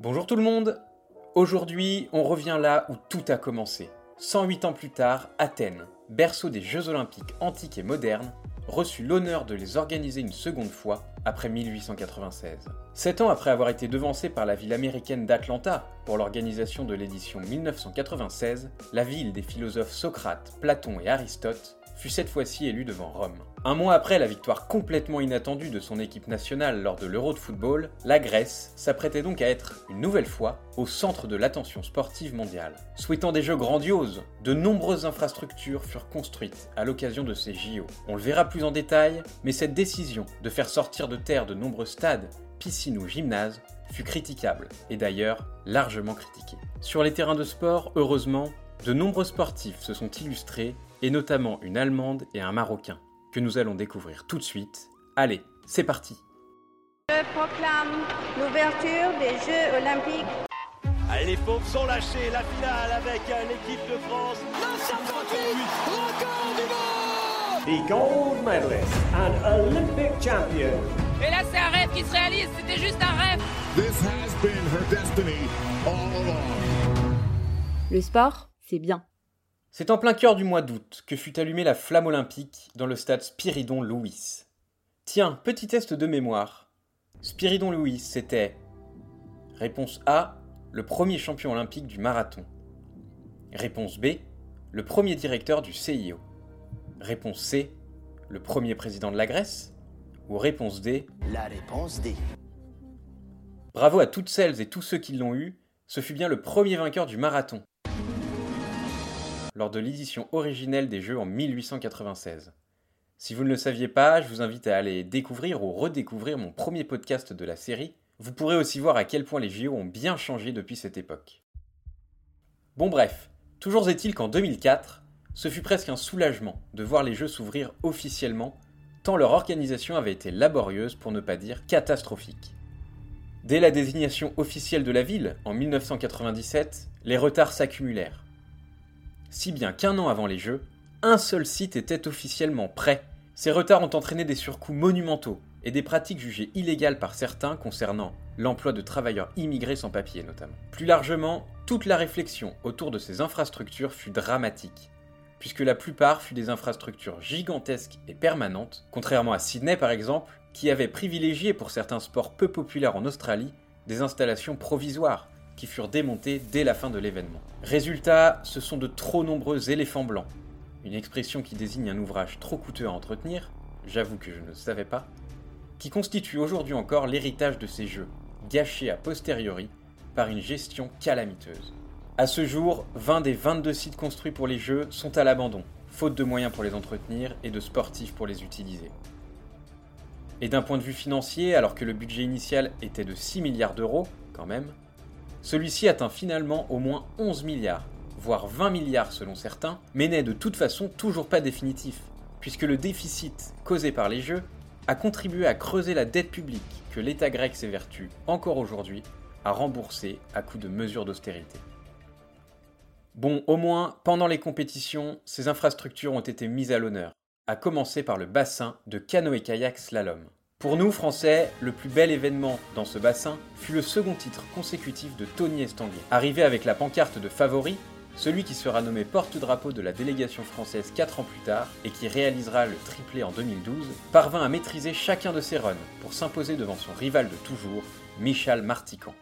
Bonjour tout le monde Aujourd'hui, on revient là où tout a commencé. 108 ans plus tard, Athènes, berceau des Jeux olympiques antiques et modernes, reçut l'honneur de les organiser une seconde fois après 1896. Sept ans après avoir été devancé par la ville américaine d'Atlanta pour l'organisation de l'édition 1996, la ville des philosophes Socrate, Platon et Aristote fut cette fois-ci élue devant Rome. Un mois après la victoire complètement inattendue de son équipe nationale lors de l'Euro de football, la Grèce s'apprêtait donc à être, une nouvelle fois, au centre de l'attention sportive mondiale. Souhaitant des jeux grandioses, de nombreuses infrastructures furent construites à l'occasion de ces JO. On le verra plus en détail, mais cette décision de faire sortir de terre de nombreux stades, piscines ou gymnases fut critiquable, et d'ailleurs largement critiquée. Sur les terrains de sport, heureusement, de nombreux sportifs se sont illustrés, et notamment une Allemande et un Marocain que nous allons découvrir tout de suite. Allez, c'est parti Je proclame l'ouverture des Jeux Olympiques. Allez, les pauvres sont lâchés, la finale avec l'équipe de France. 938, record du monde The gold medalist and Olympic champion. Et là, c'est un rêve qui se réalise, c'était juste un rêve. This has been her destiny all along. Le sport, c'est bien. C'est en plein cœur du mois d'août que fut allumée la flamme olympique dans le stade Spiridon Louis. Tiens, petit test de mémoire. Spiridon Louis, c'était Réponse A, le premier champion olympique du marathon. Réponse B, le premier directeur du CIO. Réponse C, le premier président de la Grèce. Ou réponse D, La réponse D. bravo à toutes celles et tous ceux qui l'ont eu, ce fut bien le premier vainqueur du marathon lors de l'édition originelle des Jeux en 1896. Si vous ne le saviez pas, je vous invite à aller découvrir ou redécouvrir mon premier podcast de la série. Vous pourrez aussi voir à quel point les JO ont bien changé depuis cette époque. Bon bref, toujours est-il qu'en 2004, ce fut presque un soulagement de voir les Jeux s'ouvrir officiellement, tant leur organisation avait été laborieuse pour ne pas dire catastrophique. Dès la désignation officielle de la ville, en 1997, les retards s'accumulèrent si bien qu'un an avant les Jeux, un seul site était officiellement prêt. Ces retards ont entraîné des surcoûts monumentaux et des pratiques jugées illégales par certains concernant l'emploi de travailleurs immigrés sans papier notamment. Plus largement, toute la réflexion autour de ces infrastructures fut dramatique, puisque la plupart fut des infrastructures gigantesques et permanentes, contrairement à Sydney par exemple, qui avait privilégié pour certains sports peu populaires en Australie des installations provisoires, qui furent démontés dès la fin de l'événement. Résultat, ce sont de trop nombreux éléphants blancs, une expression qui désigne un ouvrage trop coûteux à entretenir, j'avoue que je ne savais pas, qui constitue aujourd'hui encore l'héritage de ces jeux, gâchés a posteriori par une gestion calamiteuse. À ce jour, 20 des 22 sites construits pour les jeux sont à l'abandon, faute de moyens pour les entretenir et de sportifs pour les utiliser. Et d'un point de vue financier, alors que le budget initial était de 6 milliards d'euros, quand même, celui-ci atteint finalement au moins 11 milliards, voire 20 milliards selon certains, mais n'est de toute façon toujours pas définitif, puisque le déficit causé par les jeux a contribué à creuser la dette publique que l'État grec s'évertue encore aujourd'hui à rembourser à coup de mesures d'austérité. Bon, au moins, pendant les compétitions, ces infrastructures ont été mises à l'honneur, à commencer par le bassin de canoë-kayak slalom. Pour nous, Français, le plus bel événement dans ce bassin fut le second titre consécutif de Tony Estanguet. Arrivé avec la pancarte de favori, celui qui sera nommé porte-drapeau de la délégation française 4 ans plus tard et qui réalisera le triplé en 2012, parvint à maîtriser chacun de ses runs pour s'imposer devant son rival de toujours, Michal Martican.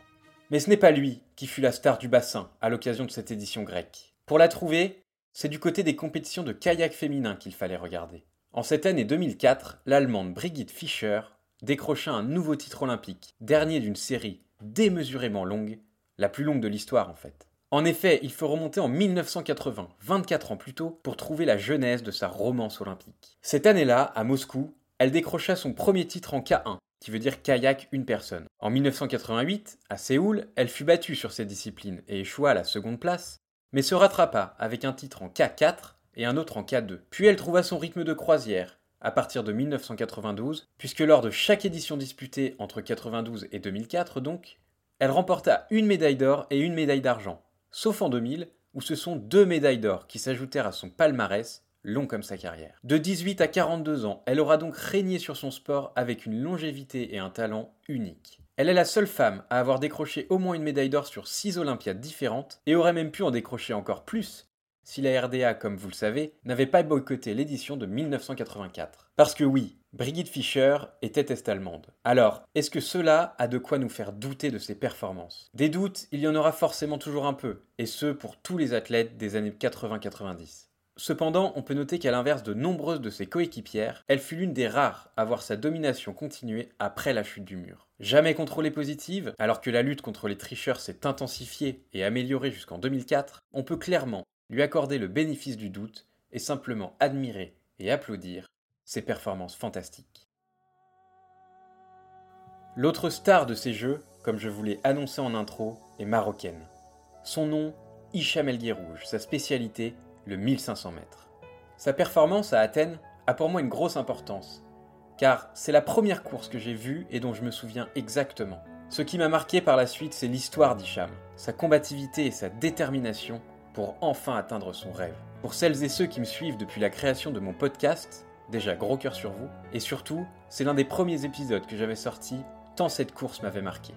Mais ce n'est pas lui qui fut la star du bassin à l'occasion de cette édition grecque. Pour la trouver, c'est du côté des compétitions de kayak féminin qu'il fallait regarder. En cette année 2004, l'Allemande Brigitte Fischer décrocha un nouveau titre olympique, dernier d'une série démesurément longue, la plus longue de l'histoire en fait. En effet, il faut remonter en 1980, 24 ans plus tôt, pour trouver la genèse de sa romance olympique. Cette année-là, à Moscou, elle décrocha son premier titre en K1, qui veut dire kayak une personne. En 1988, à Séoul, elle fut battue sur cette discipline et échoua à la seconde place, mais se rattrapa avec un titre en K4 et un autre en K2. Puis elle trouva son rythme de croisière à partir de 1992, puisque lors de chaque édition disputée entre 92 et 2004 donc, elle remporta une médaille d'or et une médaille d'argent, sauf en 2000 où ce sont deux médailles d'or qui s'ajoutèrent à son palmarès, long comme sa carrière. De 18 à 42 ans, elle aura donc régné sur son sport avec une longévité et un talent unique. Elle est la seule femme à avoir décroché au moins une médaille d'or sur 6 Olympiades différentes et aurait même pu en décrocher encore plus si la RDA, comme vous le savez, n'avait pas boycotté l'édition de 1984. Parce que oui, Brigitte Fischer était est-allemande. Alors, est-ce que cela a de quoi nous faire douter de ses performances? Des doutes, il y en aura forcément toujours un peu, et ce pour tous les athlètes des années 80-90. Cependant, on peut noter qu'à l'inverse de nombreuses de ses coéquipières, elle fut l'une des rares à voir sa domination continuer après la chute du mur. Jamais contrôlée positive, alors que la lutte contre les tricheurs s'est intensifiée et améliorée jusqu'en 2004, on peut clairement lui accorder le bénéfice du doute et simplement admirer et applaudir ses performances fantastiques. L'autre star de ces jeux, comme je vous l'ai annoncé en intro, est marocaine. Son nom, Hicham El Guerrouj, sa spécialité, le 1500 mètres. Sa performance à Athènes a pour moi une grosse importance, car c'est la première course que j'ai vue et dont je me souviens exactement. Ce qui m'a marqué par la suite, c'est l'histoire d'Hicham, sa combativité et sa détermination pour enfin atteindre son rêve. Pour celles et ceux qui me suivent depuis la création de mon podcast, déjà gros cœur sur vous, et surtout, c'est l'un des premiers épisodes que j'avais sorti, tant cette course m'avait marqué.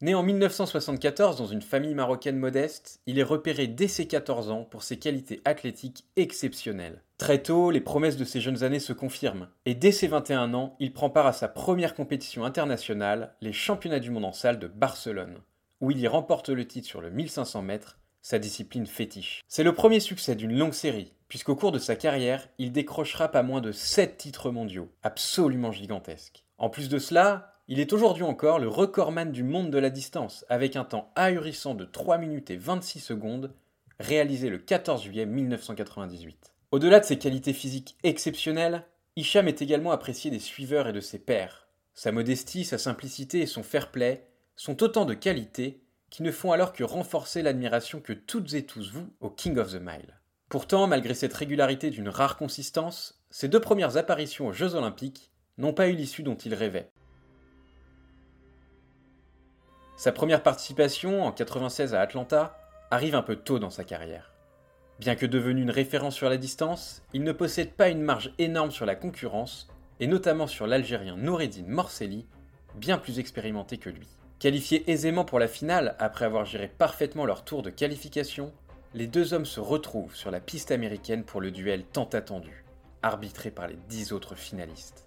Né en 1974 dans une famille marocaine modeste, il est repéré dès ses 14 ans pour ses qualités athlétiques exceptionnelles. Très tôt, les promesses de ses jeunes années se confirment, et dès ses 21 ans, il prend part à sa première compétition internationale, les Championnats du monde en salle de Barcelone, où il y remporte le titre sur le 1500 mètres sa discipline fétiche. C'est le premier succès d'une longue série, puisqu'au cours de sa carrière, il décrochera pas moins de 7 titres mondiaux, absolument gigantesques. En plus de cela, il est aujourd'hui encore le recordman du monde de la distance, avec un temps ahurissant de 3 minutes et 26 secondes, réalisé le 14 juillet 1998. Au-delà de ses qualités physiques exceptionnelles, Hicham est également apprécié des suiveurs et de ses pairs. Sa modestie, sa simplicité et son fair play sont autant de qualités qui ne font alors que renforcer l'admiration que toutes et tous vous au King of the Mile. Pourtant, malgré cette régularité d'une rare consistance, ses deux premières apparitions aux Jeux Olympiques n'ont pas eu l'issue dont il rêvait. Sa première participation, en 96 à Atlanta, arrive un peu tôt dans sa carrière. Bien que devenu une référence sur la distance, il ne possède pas une marge énorme sur la concurrence, et notamment sur l'Algérien Noureddin Morselli, bien plus expérimenté que lui. Qualifiés aisément pour la finale après avoir géré parfaitement leur tour de qualification, les deux hommes se retrouvent sur la piste américaine pour le duel tant attendu, arbitré par les dix autres finalistes.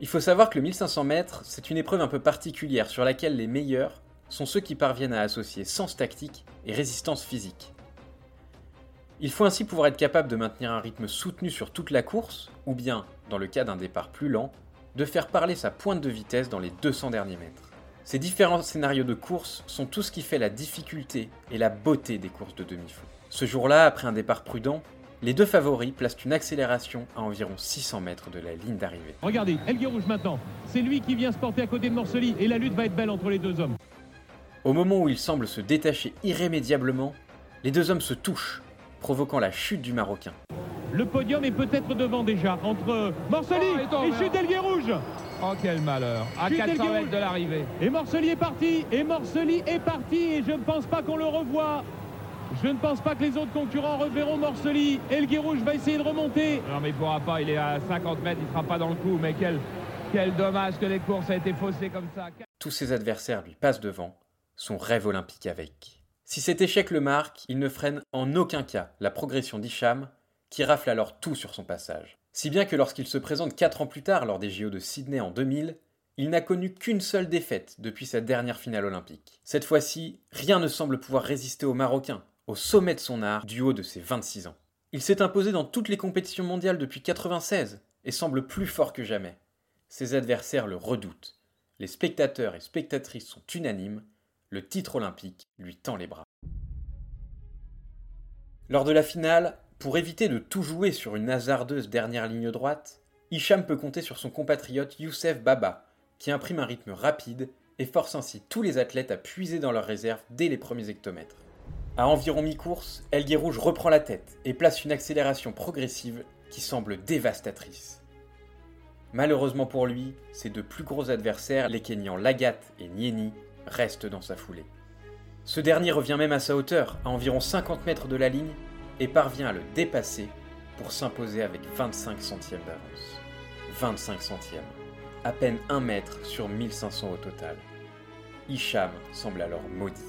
Il faut savoir que le 1500 mètres, c'est une épreuve un peu particulière sur laquelle les meilleurs sont ceux qui parviennent à associer sens tactique et résistance physique. Il faut ainsi pouvoir être capable de maintenir un rythme soutenu sur toute la course, ou bien, dans le cas d'un départ plus lent, de faire parler sa pointe de vitesse dans les 200 derniers mètres. Ces différents scénarios de course sont tout ce qui fait la difficulté et la beauté des courses de demi-fond. Ce jour-là, après un départ prudent, les deux favoris placent une accélération à environ 600 mètres de la ligne d'arrivée. Regardez, Elguer Rouge maintenant. C'est lui qui vient se porter à côté de Morcely et la lutte va être belle entre les deux hommes. Au moment où ils semblent se détacher irrémédiablement, les deux hommes se touchent, provoquant la chute du Marocain. Le podium est peut-être devant déjà entre Morcely Oh, et chute Rouge. Oh quel malheur À Chute 400 Elguer mètres de l'arrivée. Et Morcely est parti Et Morcely est parti Et je ne pense pas qu'on le revoie. Je ne pense pas que les autres concurrents reverront Morcely. Elguer Rouge va essayer de remonter. Non mais il pourra pas, il est à 50 mètres, il sera pas dans le coup. Mais quel, quel dommage que les courses aient été faussées comme ça. Tous ses adversaires lui passent devant, son rêve olympique avec. Si cet échec le marque, il ne freine en aucun cas la progression d'Hicham, qui rafle alors tout sur son passage. Si bien que lorsqu'il se présente 4 ans plus tard lors des JO de Sydney en 2000, il n'a connu qu'une seule défaite depuis sa dernière finale olympique. Cette fois-ci, rien ne semble pouvoir résister au Marocain, au sommet de son art, du haut de ses 26 ans. Il s'est imposé dans toutes les compétitions mondiales depuis 96 et semble plus fort que jamais. Ses adversaires le redoutent. Les spectateurs et spectatrices sont unanimes, le titre olympique lui tend les bras. Lors de la finale, pour éviter de tout jouer sur une hasardeuse dernière ligne droite, Hicham peut compter sur son compatriote Youssef Baba, qui imprime un rythme rapide et force ainsi tous les athlètes à puiser dans leurs réserves dès les premiers hectomètres. À environ mi-course, El Guerrouj reprend la tête et place une accélération progressive qui semble dévastatrice. Malheureusement pour lui, ses deux plus gros adversaires, les Kenyans Lagat et Nieni, restent dans sa foulée. Ce dernier revient même à sa hauteur, à environ 50 mètres de la ligne, et parvient à le dépasser pour s'imposer avec 25 centièmes d'avance. 25 centièmes. À peine 1 mètre sur 1500 au total. Hicham semble alors maudit.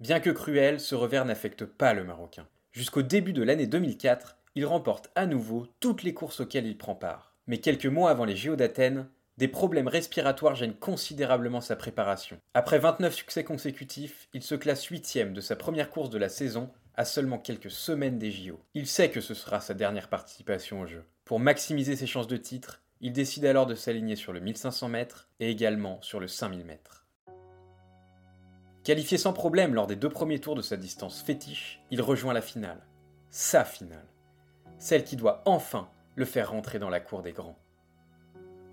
Bien que cruel, ce revers n'affecte pas le Marocain. Jusqu'au début de l'année 2004, il remporte à nouveau toutes les courses auxquelles il prend part. Mais quelques mois avant les JO d'Athènes, des problèmes respiratoires gênent considérablement sa préparation. Après 29 succès consécutifs, il se classe huitième de sa première course de la saison à seulement quelques semaines des JO. Il sait que ce sera sa dernière participation au jeu. Pour maximiser ses chances de titre, il décide alors de s'aligner sur le 1500 mètres et également sur le 5000 mètres. Qualifié sans problème lors des deux premiers tours de sa distance fétiche, il rejoint la finale. Sa finale. Celle qui doit enfin le faire rentrer dans la cour des grands.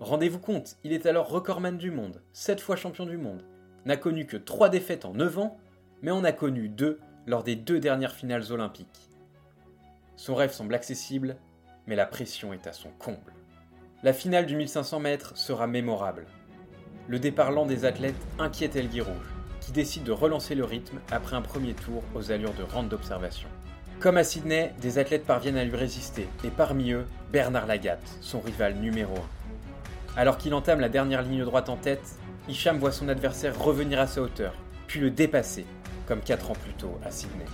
Rendez-vous compte, il est alors recordman du monde, 7 fois champion du monde, n'a connu que 3 défaites en 9 ans, mais en a connu 2 lors des deux dernières finales olympiques. Son rêve semble accessible, mais la pression est à son comble. La finale du 1500 mètres sera mémorable. Le départ lent des athlètes inquiète Elgui Rouge, qui décide de relancer le rythme après un premier tour aux allures de rente d'observation. Comme à Sydney, des athlètes parviennent à lui résister, et parmi eux, Bernard Lagatte, son rival numéro 1. Alors qu'il entame la dernière ligne droite en tête, Hicham voit son adversaire revenir à sa hauteur, puis le dépasser, comme 4 ans plus tôt à Sydney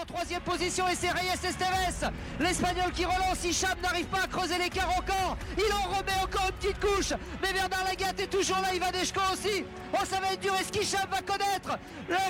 en troisième position et c'est Reyes Esteves. L'Espagnol qui relance, Hicham n'arrive pas à creuser l'écart encore. Il en remet encore une petite couche. Mais Bernard Lagat est toujours là, Ivaneshko aussi. Oh, ça va être dur. Est-ce qu'Hicham va connaître,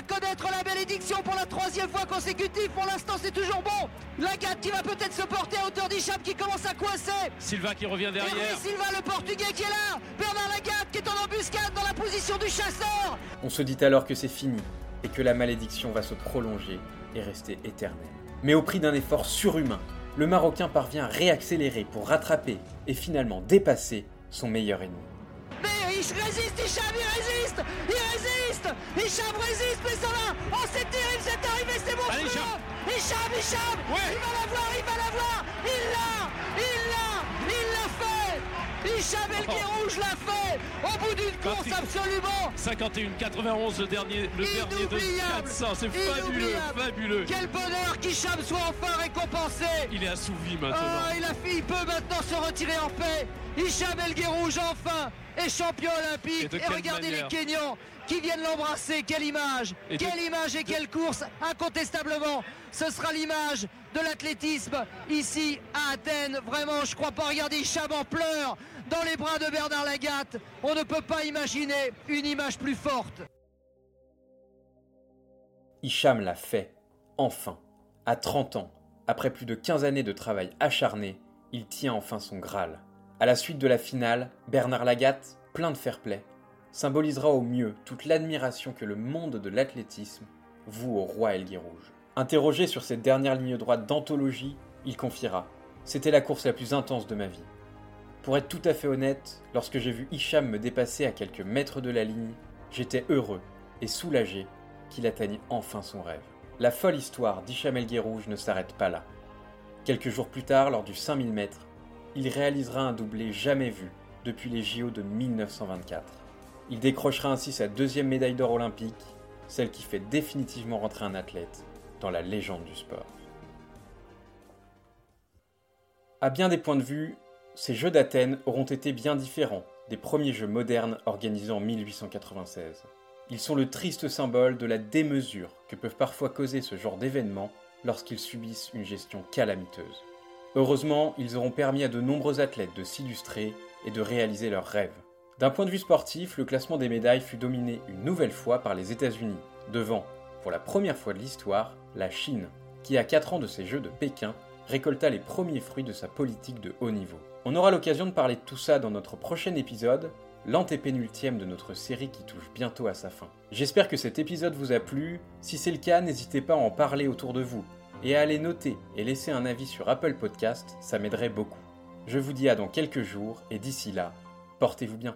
connaître la bénédiction pour la troisième fois consécutive? Pour l'instant, c'est toujours bon. Lagat qui va peut-être se porter à hauteur d'Hicham qui commence à coincer. Silva qui revient derrière. Silva, le portugais qui est là. Bernard Lagat qui est en embuscade dans la position du chasseur. On se dit alors que c'est fini et que la malédiction va se prolonger et rester éternel. Mais au prix d'un effort surhumain, le Marocain parvient à réaccélérer pour rattraper et finalement dépasser son meilleur ennemi. Mais résiste, il résiste Hicham, Hicham, Il va l'avoir, il va l'avoir Il l'a Il l'a Il l'a fait. Hicham El Rouge l'a fait. Au bout d'une course absolument. 51-91 le dernier, le dernier de 400, c'est fabuleux, fabuleux. Quel bonheur qu'Hicham soit enfin récompensé. Il est assouvi maintenant. Ah, il, a fait, il peut maintenant se retirer en paix. Hicham El Rouge enfin est champion olympique. Et, regardez les Kenyans qui viennent l'embrasser. Quelle image Quelle image et quelle course Incontestablement, ce sera l'image de l'athlétisme ici à Athènes. Vraiment, je crois pas. Regardez, Hicham en pleurs dans les bras de Bernard Lagatte. On ne peut pas imaginer une image plus forte. Hicham l'a fait, enfin. À 30 ans, après plus de 15 années de travail acharné, il tient enfin son Graal. À la suite de la finale, Bernard Lagatte, plein de fair-play, symbolisera au mieux toute l'admiration que le monde de l'athlétisme voue au roi Elgui Rouge. Interrogé sur cette dernière ligne droite d'anthologie, il confiera C'était la course la plus intense de ma vie. Pour être tout à fait honnête, lorsque j'ai vu Hicham me dépasser à quelques mètres de la ligne, j'étais heureux et soulagé qu'il atteigne enfin son rêve. La folle histoire d'Hicham Elgui Rouge ne s'arrête pas là. Quelques jours plus tard, lors du 5000 mètres, il réalisera un doublé jamais vu depuis les JO de 1924. Il décrochera ainsi sa deuxième médaille d'or olympique, celle qui fait définitivement rentrer un athlète dans la légende du sport. À bien des points de vue, ces Jeux d'Athènes auront été bien différents des premiers Jeux modernes organisés en 1896. Ils sont le triste symbole de la démesure que peuvent parfois causer ce genre d'événements lorsqu'ils subissent une gestion calamiteuse. Heureusement, ils auront permis à de nombreux athlètes de s'illustrer et de réaliser leurs rêves. D'un point de vue sportif, le classement des médailles fut dominé une nouvelle fois par les États-Unis, devant, pour la première fois de l'histoire, la Chine, qui à 4 ans de ces Jeux de Pékin récolta les premiers fruits de sa politique de haut niveau. On aura l'occasion de parler de tout ça dans notre prochain épisode, l'antépénultième de notre série qui touche bientôt à sa fin. J'espère que cet épisode vous a plu, si c'est le cas n'hésitez pas à en parler autour de vous, et à aller noter et laisser un avis sur Apple Podcast, ça m'aiderait beaucoup. Je vous dis à dans quelques jours et d'ici là, portez-vous bien.